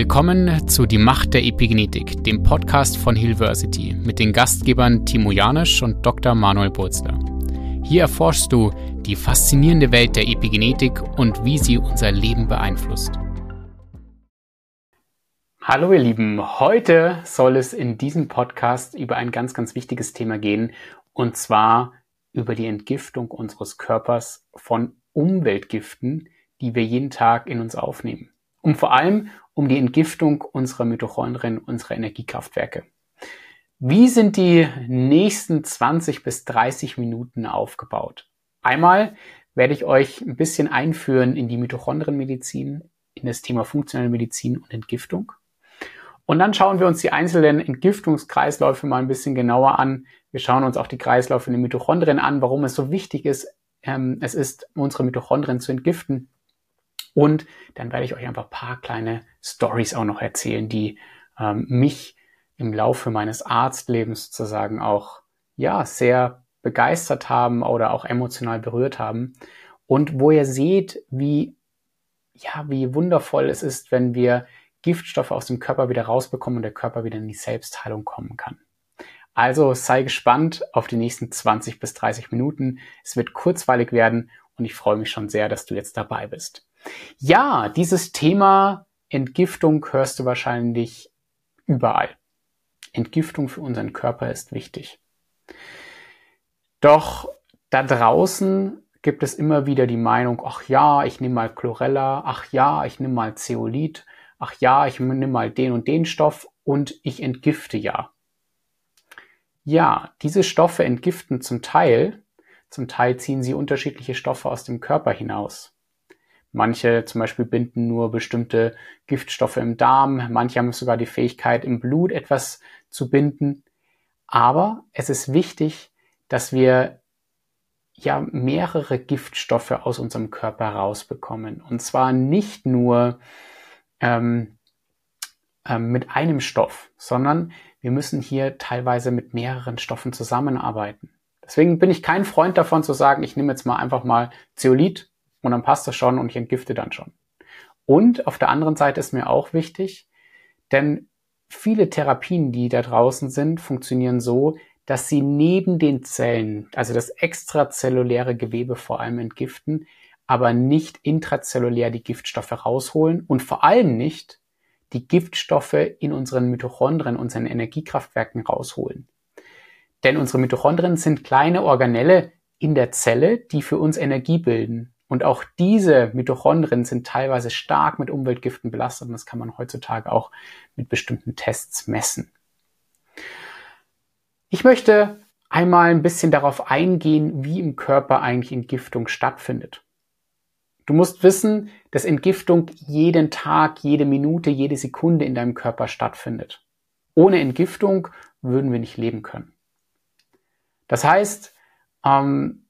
Willkommen zu Die Macht der Epigenetik, dem Podcast von Hillversity mit den Gastgebern Timo Janisch und Dr. Manuel Burzler. Hier erforschst du die faszinierende Welt der Epigenetik und wie sie unser Leben beeinflusst. Hallo ihr Lieben, heute soll es in diesem Podcast über ein ganz, ganz wichtiges Thema gehen und zwar über die Entgiftung unseres Körpers von Umweltgiften, die wir jeden Tag in uns aufnehmen. Um vor allem um die Entgiftung unserer Mitochondrien, unserer Energiekraftwerke. Wie sind die nächsten 20 bis 30 Minuten aufgebaut? Einmal werde ich euch ein bisschen einführen in die Mitochondrienmedizin, in das Thema funktionelle Medizin und Entgiftung. Und dann schauen wir uns die einzelnen Entgiftungskreisläufe mal ein bisschen genauer an. Wir schauen uns auch die Kreisläufe in den Mitochondrien an, warum es so wichtig ist, ähm, es ist, unsere Mitochondrien zu entgiften und dann werde ich euch einfach ein paar kleine Stories auch noch erzählen, die ähm, mich im Laufe meines Arztlebens sozusagen auch ja sehr begeistert haben oder auch emotional berührt haben und wo ihr seht, wie ja wie wundervoll es ist, wenn wir Giftstoffe aus dem Körper wieder rausbekommen und der Körper wieder in die Selbstheilung kommen kann. Also sei gespannt auf die nächsten 20 bis 30 Minuten. Es wird kurzweilig werden und ich freue mich schon sehr, dass du jetzt dabei bist. Ja, dieses Thema Entgiftung hörst du wahrscheinlich überall. Entgiftung für unseren Körper ist wichtig. Doch da draußen gibt es immer wieder die Meinung, ach ja, ich nehme mal Chlorella, ach ja, ich nehme mal Zeolit, ach ja, ich nehme mal den und den Stoff und ich entgifte ja. Ja, diese Stoffe entgiften zum Teil, zum Teil ziehen sie unterschiedliche Stoffe aus dem Körper hinaus. Manche zum Beispiel binden nur bestimmte Giftstoffe im Darm, manche haben sogar die Fähigkeit, im Blut etwas zu binden. Aber es ist wichtig, dass wir ja mehrere Giftstoffe aus unserem Körper rausbekommen. Und zwar nicht nur ähm, ähm, mit einem Stoff, sondern wir müssen hier teilweise mit mehreren Stoffen zusammenarbeiten. Deswegen bin ich kein Freund davon zu sagen, ich nehme jetzt mal einfach mal Zeolit und dann passt das schon und ich entgifte dann schon. Und auf der anderen Seite ist mir auch wichtig, denn viele Therapien, die da draußen sind, funktionieren so, dass sie neben den Zellen, also das extrazelluläre Gewebe vor allem entgiften, aber nicht intrazellulär die Giftstoffe rausholen und vor allem nicht die Giftstoffe in unseren Mitochondrien, unseren Energiekraftwerken rausholen. Denn unsere Mitochondrien sind kleine Organelle in der Zelle, die für uns Energie bilden. Und auch diese Mitochondrien sind teilweise stark mit Umweltgiften belastet und das kann man heutzutage auch mit bestimmten Tests messen. Ich möchte einmal ein bisschen darauf eingehen, wie im Körper eigentlich Entgiftung stattfindet. Du musst wissen, dass Entgiftung jeden Tag, jede Minute, jede Sekunde in deinem Körper stattfindet. Ohne Entgiftung würden wir nicht leben können. Das heißt, ähm,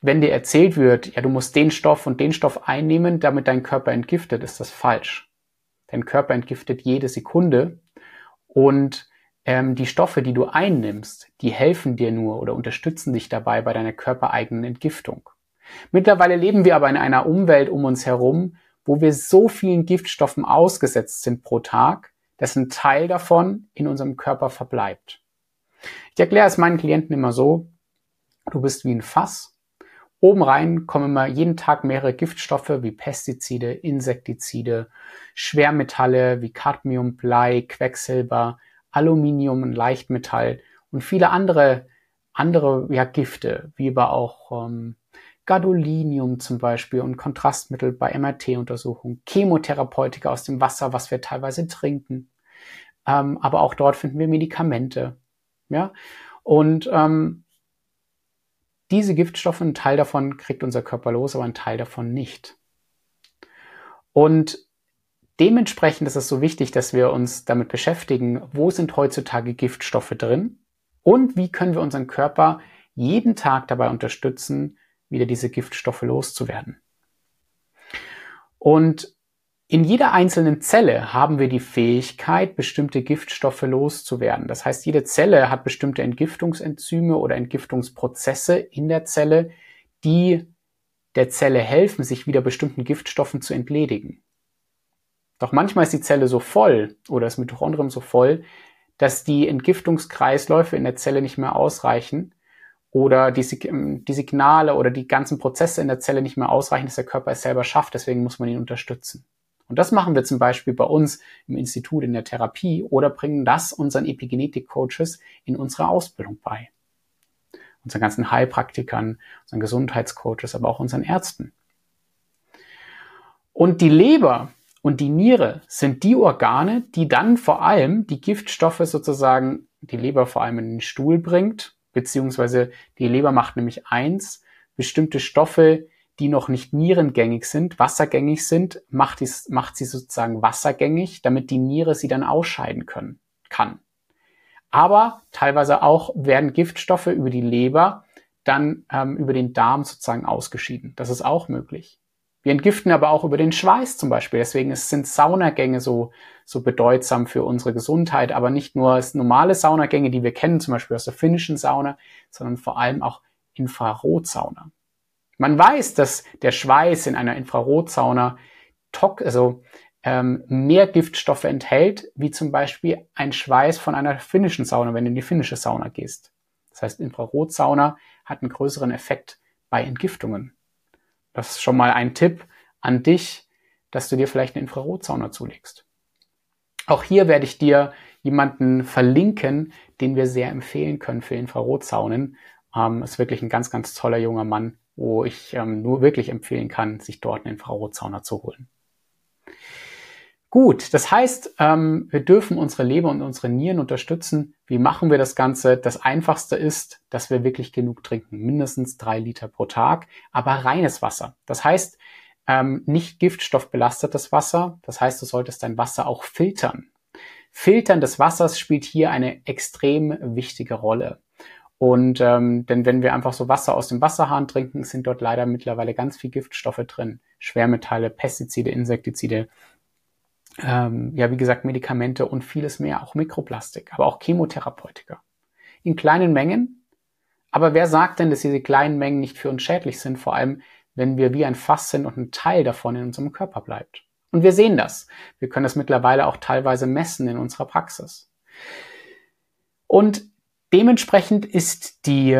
wenn dir erzählt wird, ja, du musst den Stoff und den Stoff einnehmen, damit dein Körper entgiftet, ist das falsch. Dein Körper entgiftet jede Sekunde und ähm, die Stoffe, die du einnimmst, die helfen dir nur oder unterstützen dich dabei bei deiner körpereigenen Entgiftung. Mittlerweile leben wir aber in einer Umwelt um uns herum, wo wir so vielen Giftstoffen ausgesetzt sind pro Tag, dass ein Teil davon in unserem Körper verbleibt. Ich erkläre es meinen Klienten immer so, du bist wie ein Fass Oben rein kommen immer jeden Tag mehrere Giftstoffe wie Pestizide, Insektizide, Schwermetalle wie Cadmium, Blei, Quecksilber, Aluminium, und Leichtmetall und viele andere, andere ja, Gifte, wie aber auch ähm, Gadolinium zum Beispiel und Kontrastmittel bei MRT-Untersuchungen, Chemotherapeutika aus dem Wasser, was wir teilweise trinken. Ähm, aber auch dort finden wir Medikamente. Ja, und ähm, diese Giftstoffe, ein Teil davon kriegt unser Körper los, aber ein Teil davon nicht. Und dementsprechend ist es so wichtig, dass wir uns damit beschäftigen, wo sind heutzutage Giftstoffe drin und wie können wir unseren Körper jeden Tag dabei unterstützen, wieder diese Giftstoffe loszuwerden. Und in jeder einzelnen Zelle haben wir die Fähigkeit, bestimmte Giftstoffe loszuwerden. Das heißt, jede Zelle hat bestimmte Entgiftungsenzyme oder Entgiftungsprozesse in der Zelle, die der Zelle helfen, sich wieder bestimmten Giftstoffen zu entledigen. Doch manchmal ist die Zelle so voll oder das Mitochondrium so voll, dass die Entgiftungskreisläufe in der Zelle nicht mehr ausreichen oder die, die, Signale oder die ganzen Prozesse in der Zelle nicht mehr ausreichen, dass der Körper es selber schafft. Deswegen muss man ihn unterstützen. Und das machen wir zum Beispiel bei uns im Institut in der Therapie oder bringen das unseren Epigenetik-Coaches in unserer Ausbildung bei. Unseren ganzen Heilpraktikern, unseren Gesundheitscoaches, aber auch unseren Ärzten. Und die Leber und die Niere sind die Organe, die dann vor allem die Giftstoffe sozusagen, die Leber vor allem in den Stuhl bringt, beziehungsweise die Leber macht nämlich eins, bestimmte Stoffe, die noch nicht nierengängig sind, wassergängig sind, macht, dies, macht sie sozusagen wassergängig, damit die Niere sie dann ausscheiden können, kann. Aber teilweise auch werden Giftstoffe über die Leber dann ähm, über den Darm sozusagen ausgeschieden. Das ist auch möglich. Wir entgiften aber auch über den Schweiß zum Beispiel. Deswegen sind Saunagänge so, so bedeutsam für unsere Gesundheit. Aber nicht nur normale Saunagänge, die wir kennen, zum Beispiel aus der finnischen Sauna, sondern vor allem auch Infrarotsauna. Man weiß, dass der Schweiß in einer Infrarotsauna also, ähm, mehr Giftstoffe enthält, wie zum Beispiel ein Schweiß von einer finnischen Sauna, wenn du in die finnische Sauna gehst. Das heißt, Infrarotsauna hat einen größeren Effekt bei Entgiftungen. Das ist schon mal ein Tipp an dich, dass du dir vielleicht eine Infrarotsauna zulegst. Auch hier werde ich dir jemanden verlinken, den wir sehr empfehlen können für Infrarotsaunen. Ähm, ist wirklich ein ganz, ganz toller junger Mann, wo ich ähm, nur wirklich empfehlen kann, sich dort eine Infrarotsauna zu holen. Gut, das heißt, ähm, wir dürfen unsere Leber und unsere Nieren unterstützen. Wie machen wir das Ganze? Das Einfachste ist, dass wir wirklich genug trinken, mindestens drei Liter pro Tag, aber reines Wasser. Das heißt, ähm, nicht giftstoffbelastetes Wasser. Das heißt, du solltest dein Wasser auch filtern. Filtern des Wassers spielt hier eine extrem wichtige Rolle. Und ähm, denn wenn wir einfach so Wasser aus dem Wasserhahn trinken, sind dort leider mittlerweile ganz viel Giftstoffe drin. Schwermetalle, Pestizide, Insektizide, ähm, ja wie gesagt Medikamente und vieles mehr, auch Mikroplastik, aber auch Chemotherapeutika. In kleinen Mengen. Aber wer sagt denn, dass diese kleinen Mengen nicht für uns schädlich sind, vor allem wenn wir wie ein Fass sind und ein Teil davon in unserem Körper bleibt? Und wir sehen das. Wir können das mittlerweile auch teilweise messen in unserer Praxis. Und Dementsprechend ist die,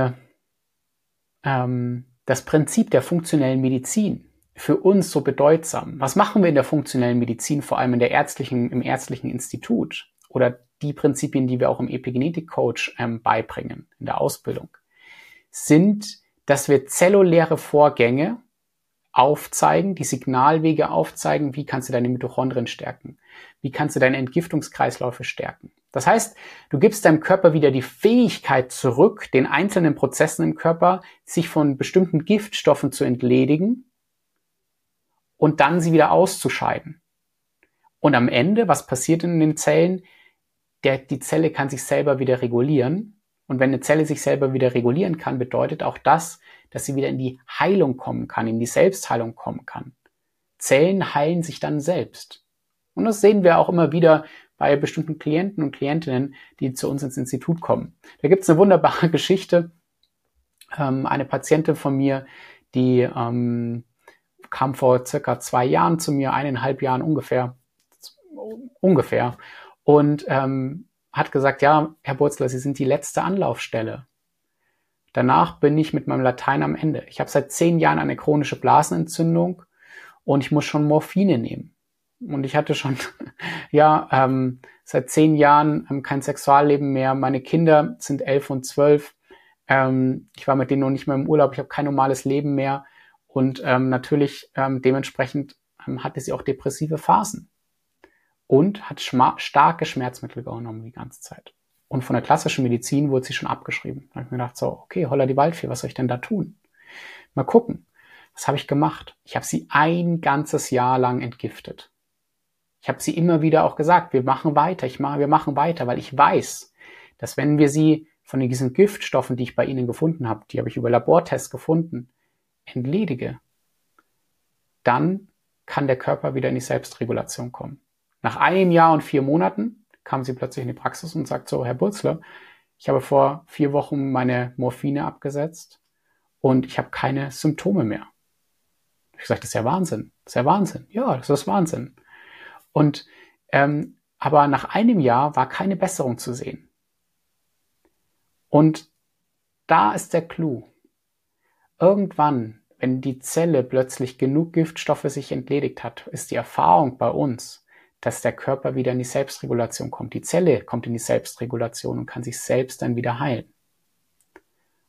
ähm, das Prinzip der funktionellen Medizin für uns so bedeutsam. Was machen wir in der funktionellen Medizin, vor allem in der ärztlichen, im ärztlichen Institut? Oder die Prinzipien, die wir auch im Epigenetik-Coach ähm, beibringen, in der Ausbildung, sind, dass wir zelluläre Vorgänge aufzeigen, die Signalwege aufzeigen, wie kannst du deine Mitochondrien stärken, wie kannst du deine Entgiftungskreisläufe stärken. Das heißt, du gibst deinem Körper wieder die Fähigkeit zurück, den einzelnen Prozessen im Körper, sich von bestimmten Giftstoffen zu entledigen und dann sie wieder auszuscheiden. Und am Ende, was passiert in den Zellen? Der, die Zelle kann sich selber wieder regulieren. Und wenn eine Zelle sich selber wieder regulieren kann, bedeutet auch das, dass sie wieder in die Heilung kommen kann, in die Selbstheilung kommen kann. Zellen heilen sich dann selbst. Und das sehen wir auch immer wieder bei bestimmten Klienten und Klientinnen, die zu uns ins Institut kommen. Da gibt es eine wunderbare Geschichte. Ähm, eine Patientin von mir, die ähm, kam vor circa zwei Jahren zu mir, eineinhalb Jahren ungefähr, ungefähr, und ähm, hat gesagt, ja, Herr Burzler, Sie sind die letzte Anlaufstelle. Danach bin ich mit meinem Latein am Ende. Ich habe seit zehn Jahren eine chronische Blasenentzündung und ich muss schon Morphine nehmen und ich hatte schon ja ähm, seit zehn Jahren ähm, kein Sexualleben mehr. Meine Kinder sind elf und zwölf. Ähm, ich war mit denen noch nicht mehr im Urlaub. Ich habe kein normales Leben mehr und ähm, natürlich ähm, dementsprechend ähm, hatte sie auch depressive Phasen und hat starke Schmerzmittel genommen die ganze Zeit. Und von der klassischen Medizin wurde sie schon abgeschrieben. Da habe ich mir gedacht, so, okay, holla die Waldfee, was soll ich denn da tun? Mal gucken. Was habe ich gemacht? Ich habe sie ein ganzes Jahr lang entgiftet. Ich habe sie immer wieder auch gesagt, wir machen weiter, ich mache, wir machen weiter, weil ich weiß, dass wenn wir sie von diesen Giftstoffen, die ich bei ihnen gefunden habe, die habe ich über Labortests gefunden, entledige, dann kann der Körper wieder in die Selbstregulation kommen. Nach einem Jahr und vier Monaten kam sie plötzlich in die Praxis und sagt so, Herr Burzler, ich habe vor vier Wochen meine Morphine abgesetzt und ich habe keine Symptome mehr. Ich sage, das ist ja Wahnsinn. Das ist ja Wahnsinn. Ja, das ist Wahnsinn. Und ähm, aber nach einem Jahr war keine Besserung zu sehen. Und da ist der Clou. Irgendwann, wenn die Zelle plötzlich genug Giftstoffe sich entledigt hat, ist die Erfahrung bei uns, dass der Körper wieder in die Selbstregulation kommt. Die Zelle kommt in die Selbstregulation und kann sich selbst dann wieder heilen.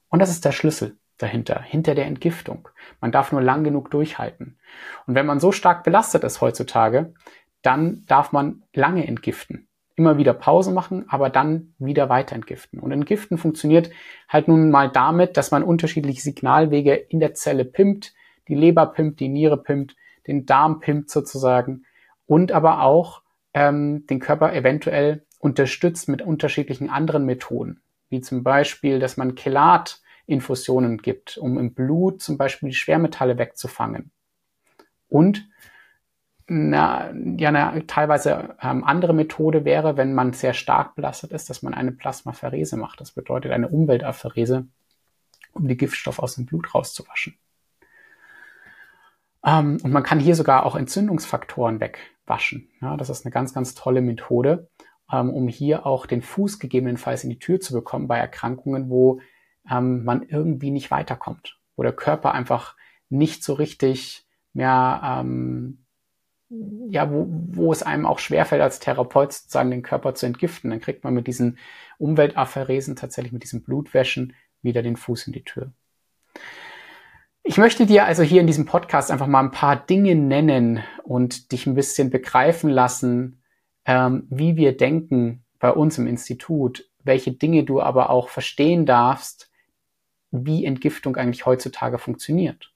Und das ist der Schlüssel dahinter, hinter der Entgiftung. Man darf nur lang genug durchhalten. Und wenn man so stark belastet ist heutzutage, dann darf man lange entgiften. Immer wieder Pause machen, aber dann wieder weiter entgiften. Und entgiften funktioniert halt nun mal damit, dass man unterschiedliche Signalwege in der Zelle pimpt, die Leber pimpt, die Niere pimpt, den Darm pimpt sozusagen und aber auch ähm, den Körper eventuell unterstützt mit unterschiedlichen anderen Methoden, wie zum Beispiel, dass man Chelat-Infusionen gibt, um im Blut zum Beispiel die Schwermetalle wegzufangen. Und na, ja, eine teilweise ähm, andere Methode wäre, wenn man sehr stark belastet ist, dass man eine Plasmapherese macht. Das bedeutet eine Umweltapherese, um die Giftstoffe aus dem Blut rauszuwaschen. Ähm, und man kann hier sogar auch Entzündungsfaktoren wegwaschen. Ja, das ist eine ganz, ganz tolle Methode, ähm, um hier auch den Fuß gegebenenfalls in die Tür zu bekommen bei Erkrankungen, wo ähm, man irgendwie nicht weiterkommt, wo der Körper einfach nicht so richtig mehr ähm, ja, wo, wo es einem auch schwerfällt, als Therapeut sozusagen den Körper zu entgiften. Dann kriegt man mit diesen Umweltapheresen, tatsächlich mit diesen Blutwäschen, wieder den Fuß in die Tür. Ich möchte dir also hier in diesem Podcast einfach mal ein paar Dinge nennen und dich ein bisschen begreifen lassen, ähm, wie wir denken bei uns im Institut, welche Dinge du aber auch verstehen darfst, wie Entgiftung eigentlich heutzutage funktioniert.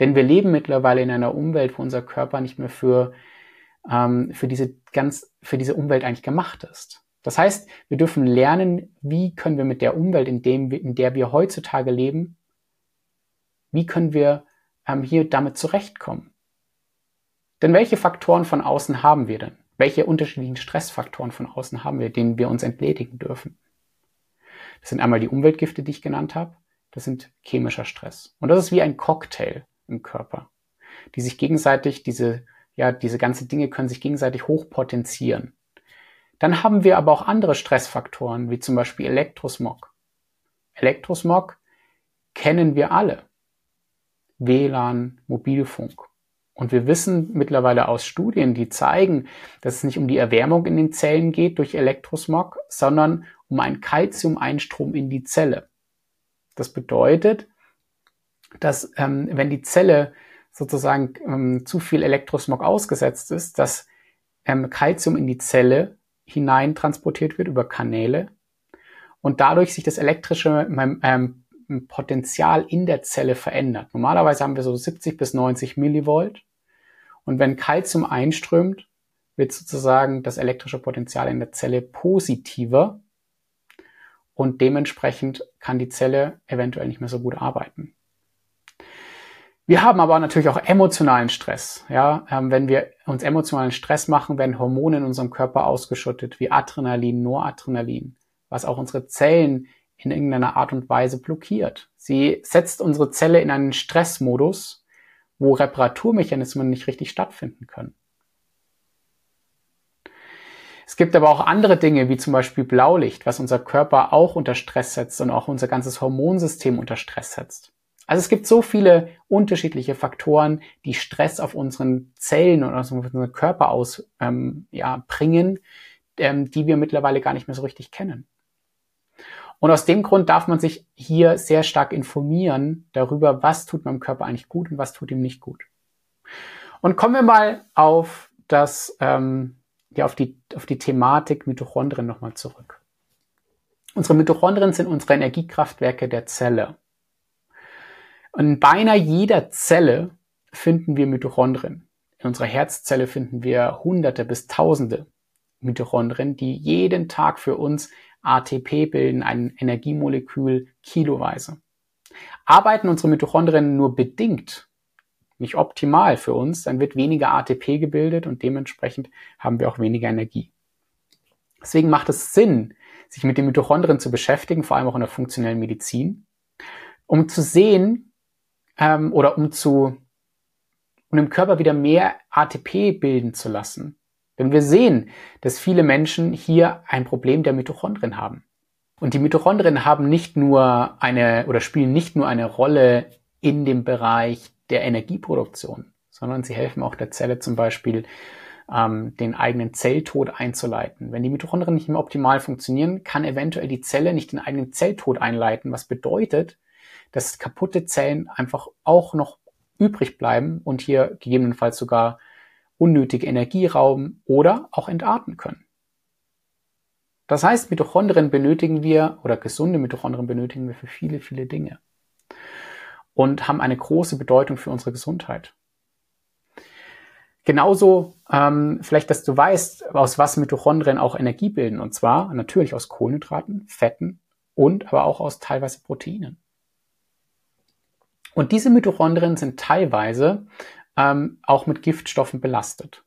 Denn wir leben mittlerweile in einer Umwelt, wo unser Körper nicht mehr für, ähm, für, diese ganz, für diese Umwelt eigentlich gemacht ist. Das heißt, wir dürfen lernen, wie können wir mit der Umwelt, in, dem, in der wir heutzutage leben, wie können wir ähm, hier damit zurechtkommen. Denn welche Faktoren von außen haben wir denn? Welche unterschiedlichen Stressfaktoren von außen haben wir, denen wir uns entledigen dürfen? Das sind einmal die Umweltgifte, die ich genannt habe. Das sind chemischer Stress. Und das ist wie ein Cocktail im Körper, die sich gegenseitig, diese, ja, diese ganzen Dinge können sich gegenseitig hochpotenzieren. Dann haben wir aber auch andere Stressfaktoren, wie zum Beispiel Elektrosmog. Elektrosmog kennen wir alle. WLAN, Mobilfunk. Und wir wissen mittlerweile aus Studien, die zeigen, dass es nicht um die Erwärmung in den Zellen geht durch Elektrosmog, sondern um einen Calcium-Einstrom in die Zelle. Das bedeutet, dass ähm, wenn die Zelle sozusagen ähm, zu viel Elektrosmog ausgesetzt ist, dass ähm, Calcium in die Zelle hinein transportiert wird über Kanäle und dadurch sich das elektrische ähm, Potenzial in der Zelle verändert. Normalerweise haben wir so 70 bis 90 Millivolt und wenn Calcium einströmt, wird sozusagen das elektrische Potenzial in der Zelle positiver und dementsprechend kann die Zelle eventuell nicht mehr so gut arbeiten. Wir haben aber natürlich auch emotionalen Stress. Ja, ähm, wenn wir uns emotionalen Stress machen, werden Hormone in unserem Körper ausgeschüttet, wie Adrenalin, Noradrenalin, was auch unsere Zellen in irgendeiner Art und Weise blockiert. Sie setzt unsere Zelle in einen Stressmodus, wo Reparaturmechanismen nicht richtig stattfinden können. Es gibt aber auch andere Dinge, wie zum Beispiel Blaulicht, was unser Körper auch unter Stress setzt und auch unser ganzes Hormonsystem unter Stress setzt. Also es gibt so viele unterschiedliche Faktoren, die Stress auf unseren Zellen und auf unseren Körper aus ähm, ja, bringen, ähm, die wir mittlerweile gar nicht mehr so richtig kennen. Und aus dem Grund darf man sich hier sehr stark informieren darüber, was tut meinem Körper eigentlich gut und was tut ihm nicht gut. Und kommen wir mal auf das, ähm, ja, auf die, auf die Thematik Mitochondrien nochmal zurück. Unsere Mitochondrien sind unsere Energiekraftwerke der Zelle. In beinahe jeder Zelle finden wir Mitochondrien. In unserer Herzzelle finden wir hunderte bis tausende Mitochondrien, die jeden Tag für uns ATP bilden, ein Energiemolekül kiloweise. Arbeiten unsere Mitochondrien nur bedingt, nicht optimal für uns, dann wird weniger ATP gebildet und dementsprechend haben wir auch weniger Energie. Deswegen macht es Sinn, sich mit den Mitochondrien zu beschäftigen, vor allem auch in der funktionellen Medizin, um zu sehen, ähm, oder um zu um im Körper wieder mehr ATP bilden zu lassen, Denn wir sehen, dass viele Menschen hier ein Problem der Mitochondrien haben. Und die Mitochondrien haben nicht nur eine oder spielen nicht nur eine Rolle in dem Bereich der Energieproduktion, sondern sie helfen auch der Zelle zum Beispiel, ähm, den eigenen Zelltod einzuleiten. Wenn die Mitochondrien nicht mehr optimal funktionieren, kann eventuell die Zelle nicht den eigenen Zelltod einleiten, was bedeutet, dass kaputte Zellen einfach auch noch übrig bleiben und hier gegebenenfalls sogar unnötige Energie rauben oder auch entarten können. Das heißt, Mitochondrien benötigen wir oder gesunde Mitochondrien benötigen wir für viele, viele Dinge und haben eine große Bedeutung für unsere Gesundheit. Genauso, ähm, vielleicht, dass du weißt, aus was Mitochondrien auch Energie bilden. Und zwar natürlich aus Kohlenhydraten, Fetten und aber auch aus teilweise Proteinen. Und diese Mitochondrien sind teilweise ähm, auch mit Giftstoffen belastet.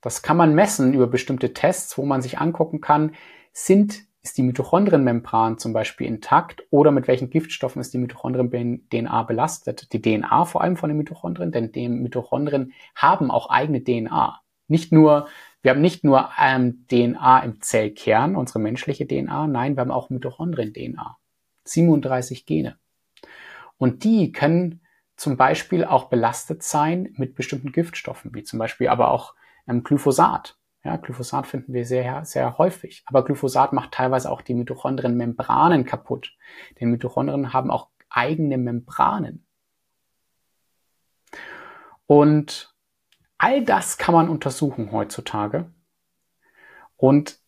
Das kann man messen über bestimmte Tests, wo man sich angucken kann, sind, ist die Mitochondrienmembran zum Beispiel intakt oder mit welchen Giftstoffen ist die Mitochondrien-DNA belastet. Die DNA vor allem von den Mitochondrien, denn die Mitochondrien haben auch eigene DNA. Nicht nur, wir haben nicht nur ähm, DNA im Zellkern, unsere menschliche DNA, nein, wir haben auch Mitochondrien-DNA. 37 Gene. Und die können zum Beispiel auch belastet sein mit bestimmten Giftstoffen, wie zum Beispiel aber auch ähm, Glyphosat. Ja, Glyphosat finden wir sehr, sehr häufig. Aber Glyphosat macht teilweise auch die Mitochondrienmembranen kaputt. Denn Mitochondrien haben auch eigene Membranen. Und all das kann man untersuchen heutzutage. Und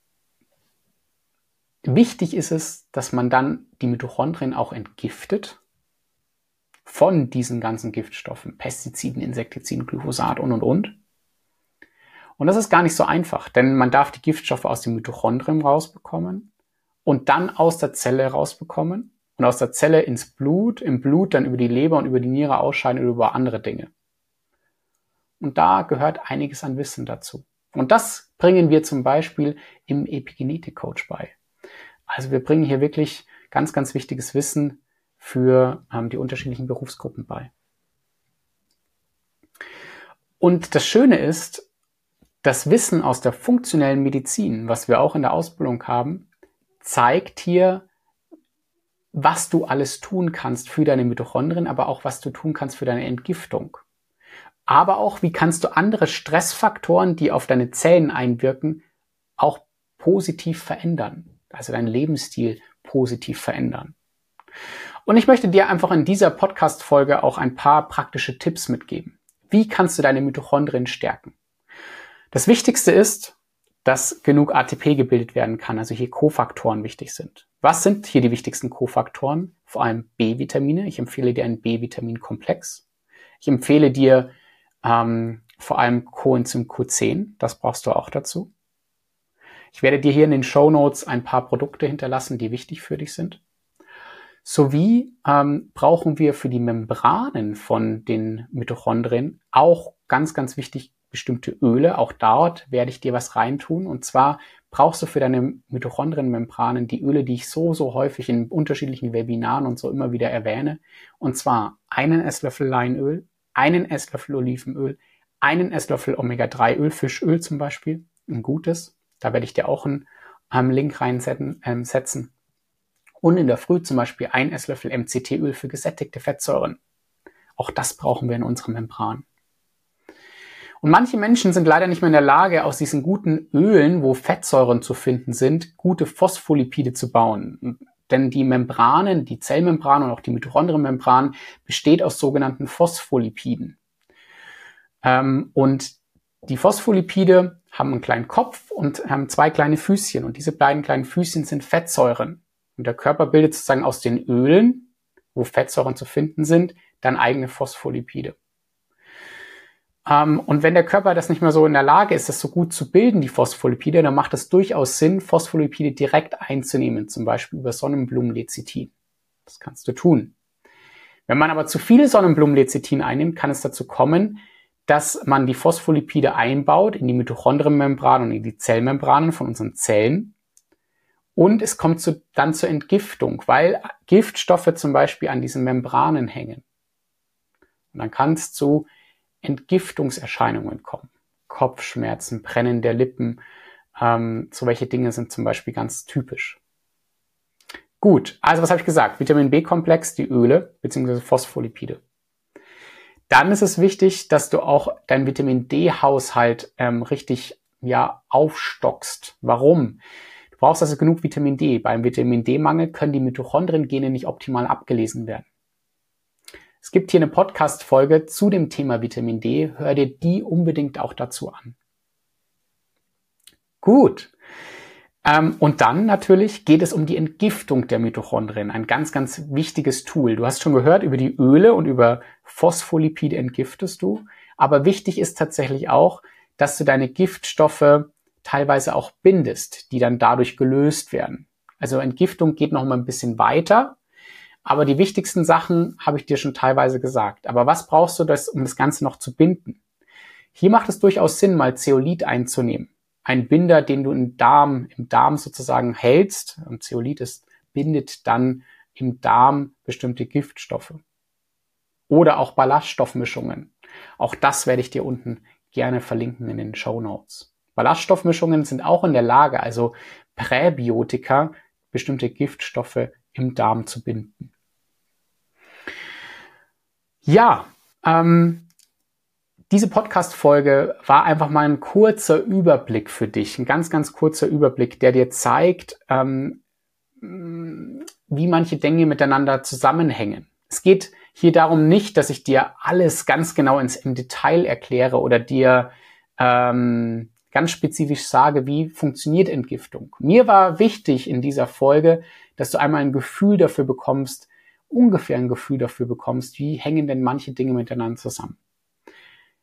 wichtig ist es, dass man dann die Mitochondrien auch entgiftet von diesen ganzen Giftstoffen, Pestiziden, Insektiziden, Glyphosat und und und. Und das ist gar nicht so einfach, denn man darf die Giftstoffe aus dem Mitochondrium rausbekommen und dann aus der Zelle rausbekommen und aus der Zelle ins Blut, im Blut dann über die Leber und über die Niere ausscheiden oder über andere Dinge. Und da gehört einiges an Wissen dazu. Und das bringen wir zum Beispiel im Epigenetik-Coach bei. Also wir bringen hier wirklich ganz, ganz wichtiges Wissen für ähm, die unterschiedlichen Berufsgruppen bei. Und das Schöne ist, das Wissen aus der funktionellen Medizin, was wir auch in der Ausbildung haben, zeigt hier, was du alles tun kannst für deine Mitochondrien, aber auch was du tun kannst für deine Entgiftung. Aber auch, wie kannst du andere Stressfaktoren, die auf deine Zellen einwirken, auch positiv verändern. Also deinen Lebensstil positiv verändern. Und ich möchte dir einfach in dieser Podcast-Folge auch ein paar praktische Tipps mitgeben. Wie kannst du deine Mitochondrien stärken? Das Wichtigste ist, dass genug ATP gebildet werden kann, also hier Kofaktoren wichtig sind. Was sind hier die wichtigsten Kofaktoren? Vor allem B-Vitamine. Ich empfehle dir einen B-Vitamin-Komplex. Ich empfehle dir ähm, vor allem Coenzym Q10. Das brauchst du auch dazu. Ich werde dir hier in den Show Notes ein paar Produkte hinterlassen, die wichtig für dich sind. Sowie ähm, brauchen wir für die Membranen von den Mitochondrien auch ganz, ganz wichtig bestimmte Öle. Auch dort werde ich dir was reintun. Und zwar brauchst du für deine Mitochondrienmembranen die Öle, die ich so, so häufig in unterschiedlichen Webinaren und so immer wieder erwähne. Und zwar einen Esslöffel Leinöl, einen Esslöffel Olivenöl, einen Esslöffel Omega-3-Öl, Fischöl zum Beispiel, ein gutes. Da werde ich dir auch einen ähm, Link reinsetzen. Ähm, setzen und in der Früh zum Beispiel ein Esslöffel MCT-Öl für gesättigte Fettsäuren. Auch das brauchen wir in unserem Membran. Und manche Menschen sind leider nicht mehr in der Lage, aus diesen guten Ölen, wo Fettsäuren zu finden sind, gute Phospholipide zu bauen. Denn die Membranen, die Zellmembran und auch die Mitochondrienmembran besteht aus sogenannten Phospholipiden. Ähm, und die Phospholipide haben einen kleinen Kopf und haben zwei kleine Füßchen. Und diese beiden kleinen Füßchen sind Fettsäuren. Und der Körper bildet sozusagen aus den Ölen, wo Fettsäuren zu finden sind, dann eigene Phospholipide. Ähm, und wenn der Körper das nicht mehr so in der Lage ist, das so gut zu bilden, die Phospholipide, dann macht es durchaus Sinn, Phospholipide direkt einzunehmen, zum Beispiel über Sonnenblumenlecithin. Das kannst du tun. Wenn man aber zu viel Sonnenblumenlecithin einnimmt, kann es dazu kommen, dass man die Phospholipide einbaut in die Mitochondrienmembran und in die Zellmembranen von unseren Zellen und es kommt zu, dann zur Entgiftung, weil Giftstoffe zum Beispiel an diesen Membranen hängen. Und dann kann es zu Entgiftungserscheinungen kommen. Kopfschmerzen, Brennen der Lippen. Ähm, so welche Dinge sind zum Beispiel ganz typisch. Gut, also was habe ich gesagt? Vitamin B-Komplex, die Öle bzw. Phospholipide. Dann ist es wichtig, dass du auch deinen Vitamin D-Haushalt ähm, richtig ja, aufstockst. Warum? Du brauchst also genug Vitamin D. Beim Vitamin D-Mangel können die Mitochondrien-Gene nicht optimal abgelesen werden. Es gibt hier eine Podcast-Folge zu dem Thema Vitamin D. Hör dir die unbedingt auch dazu an. Gut. Ähm, und dann natürlich geht es um die Entgiftung der Mitochondrien. Ein ganz, ganz wichtiges Tool. Du hast schon gehört, über die Öle und über Phospholipide entgiftest du. Aber wichtig ist tatsächlich auch, dass du deine Giftstoffe teilweise auch bindest, die dann dadurch gelöst werden. Also Entgiftung geht noch mal ein bisschen weiter. Aber die wichtigsten Sachen habe ich dir schon teilweise gesagt. Aber was brauchst du, das, um das Ganze noch zu binden? Hier macht es durchaus Sinn, mal Zeolit einzunehmen ein Binder, den du im Darm, im Darm sozusagen hältst. Und Zeolit ist, bindet dann im Darm bestimmte Giftstoffe. Oder auch Ballaststoffmischungen. Auch das werde ich dir unten gerne verlinken in den Show Notes. Ballaststoffmischungen sind auch in der Lage, also Präbiotika, bestimmte Giftstoffe im Darm zu binden. Ja, ähm, diese Podcast-Folge war einfach mal ein kurzer Überblick für dich, ein ganz, ganz kurzer Überblick, der dir zeigt, ähm, wie manche Dinge miteinander zusammenhängen. Es geht hier darum nicht, dass ich dir alles ganz genau ins, im Detail erkläre oder dir ähm, ganz spezifisch sage, wie funktioniert Entgiftung. Mir war wichtig in dieser Folge, dass du einmal ein Gefühl dafür bekommst, ungefähr ein Gefühl dafür bekommst, wie hängen denn manche Dinge miteinander zusammen.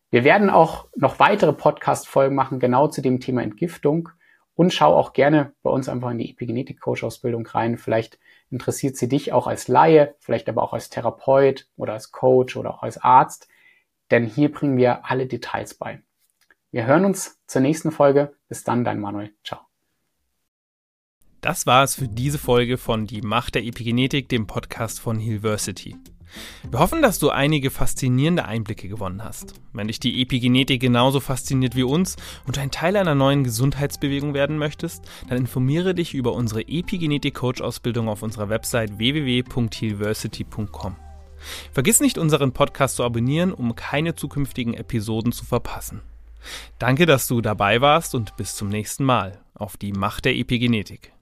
Wir werden auch noch weitere Podcast-Folgen machen, genau zu dem Thema Entgiftung. Und schau auch gerne bei uns einfach in die Epigenetik-Coach-Ausbildung rein. Vielleicht interessiert sie dich auch als Laie, vielleicht aber auch als Therapeut oder als Coach oder auch als Arzt. Denn hier bringen wir alle Details bei. Wir hören uns zur nächsten Folge. Bis dann, dein Manuel. Ciao. Das war es für diese Folge von Die Macht der Epigenetik, dem Podcast von Hillversity. Wir hoffen, dass du einige faszinierende Einblicke gewonnen hast. Wenn dich die Epigenetik genauso fasziniert wie uns und ein Teil einer neuen Gesundheitsbewegung werden möchtest, dann informiere dich über unsere Epigenetik-Coach-Ausbildung auf unserer Website www.healversity.com. Vergiss nicht, unseren Podcast zu abonnieren, um keine zukünftigen Episoden zu verpassen. Danke, dass du dabei warst und bis zum nächsten Mal auf die Macht der Epigenetik.